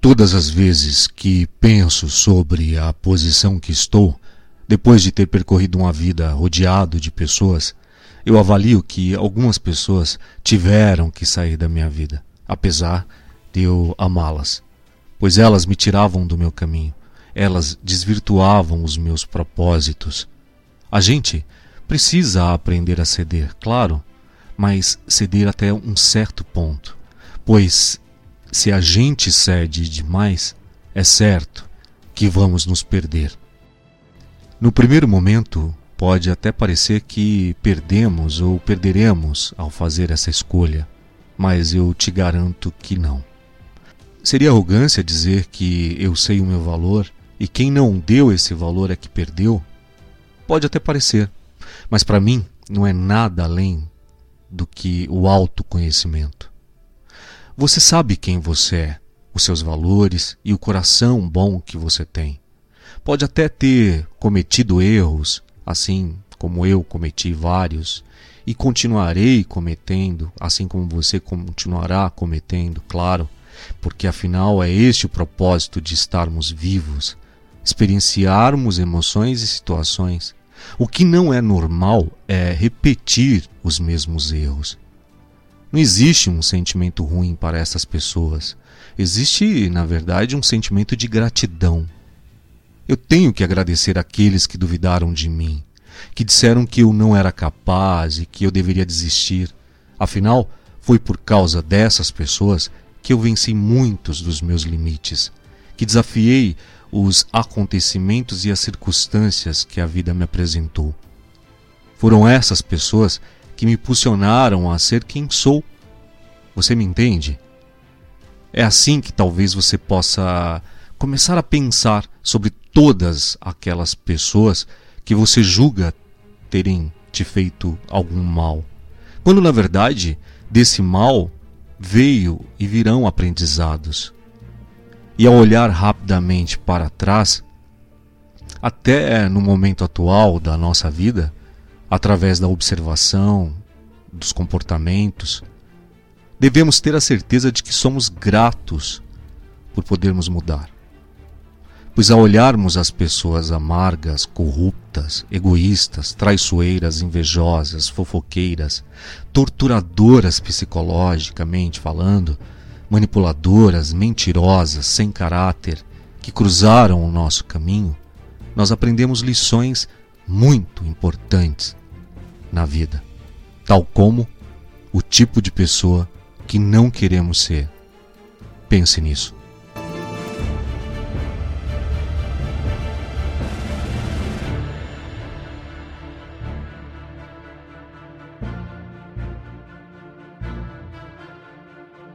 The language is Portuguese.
Todas as vezes que penso sobre a posição que estou, depois de ter percorrido uma vida rodeado de pessoas, eu avalio que algumas pessoas tiveram que sair da minha vida, apesar de eu amá-las, pois elas me tiravam do meu caminho, elas desvirtuavam os meus propósitos. A gente precisa aprender a ceder, claro, mas ceder até um certo ponto, pois se a gente cede demais, é certo que vamos nos perder. No primeiro momento, pode até parecer que perdemos ou perderemos ao fazer essa escolha, mas eu te garanto que não. Seria arrogância dizer que eu sei o meu valor e quem não deu esse valor é que perdeu? Pode até parecer, mas para mim não é nada além do que o autoconhecimento. Você sabe quem você é, os seus valores e o coração bom que você tem. Pode até ter cometido erros, assim como eu cometi vários, e continuarei cometendo, assim como você continuará cometendo, claro, porque afinal é este o propósito de estarmos vivos, experienciarmos emoções e situações. O que não é normal é repetir os mesmos erros. Não existe um sentimento ruim para essas pessoas. Existe, na verdade, um sentimento de gratidão. Eu tenho que agradecer aqueles que duvidaram de mim, que disseram que eu não era capaz e que eu deveria desistir. Afinal, foi por causa dessas pessoas que eu venci muitos dos meus limites, que desafiei os acontecimentos e as circunstâncias que a vida me apresentou. Foram essas pessoas que me impulsionaram a ser quem sou. Você me entende? É assim que talvez você possa começar a pensar sobre todas aquelas pessoas que você julga terem te feito algum mal. Quando na verdade desse mal veio e virão aprendizados. E ao olhar rapidamente para trás, até no momento atual da nossa vida, através da observação dos comportamentos, devemos ter a certeza de que somos gratos por podermos mudar. Pois ao olharmos as pessoas amargas, corruptas, egoístas, traiçoeiras, invejosas, fofoqueiras, torturadoras psicologicamente falando, manipuladoras, mentirosas, sem caráter, que cruzaram o nosso caminho, nós aprendemos lições muito importantes na vida, tal como o tipo de pessoa que não queremos ser. Pense nisso.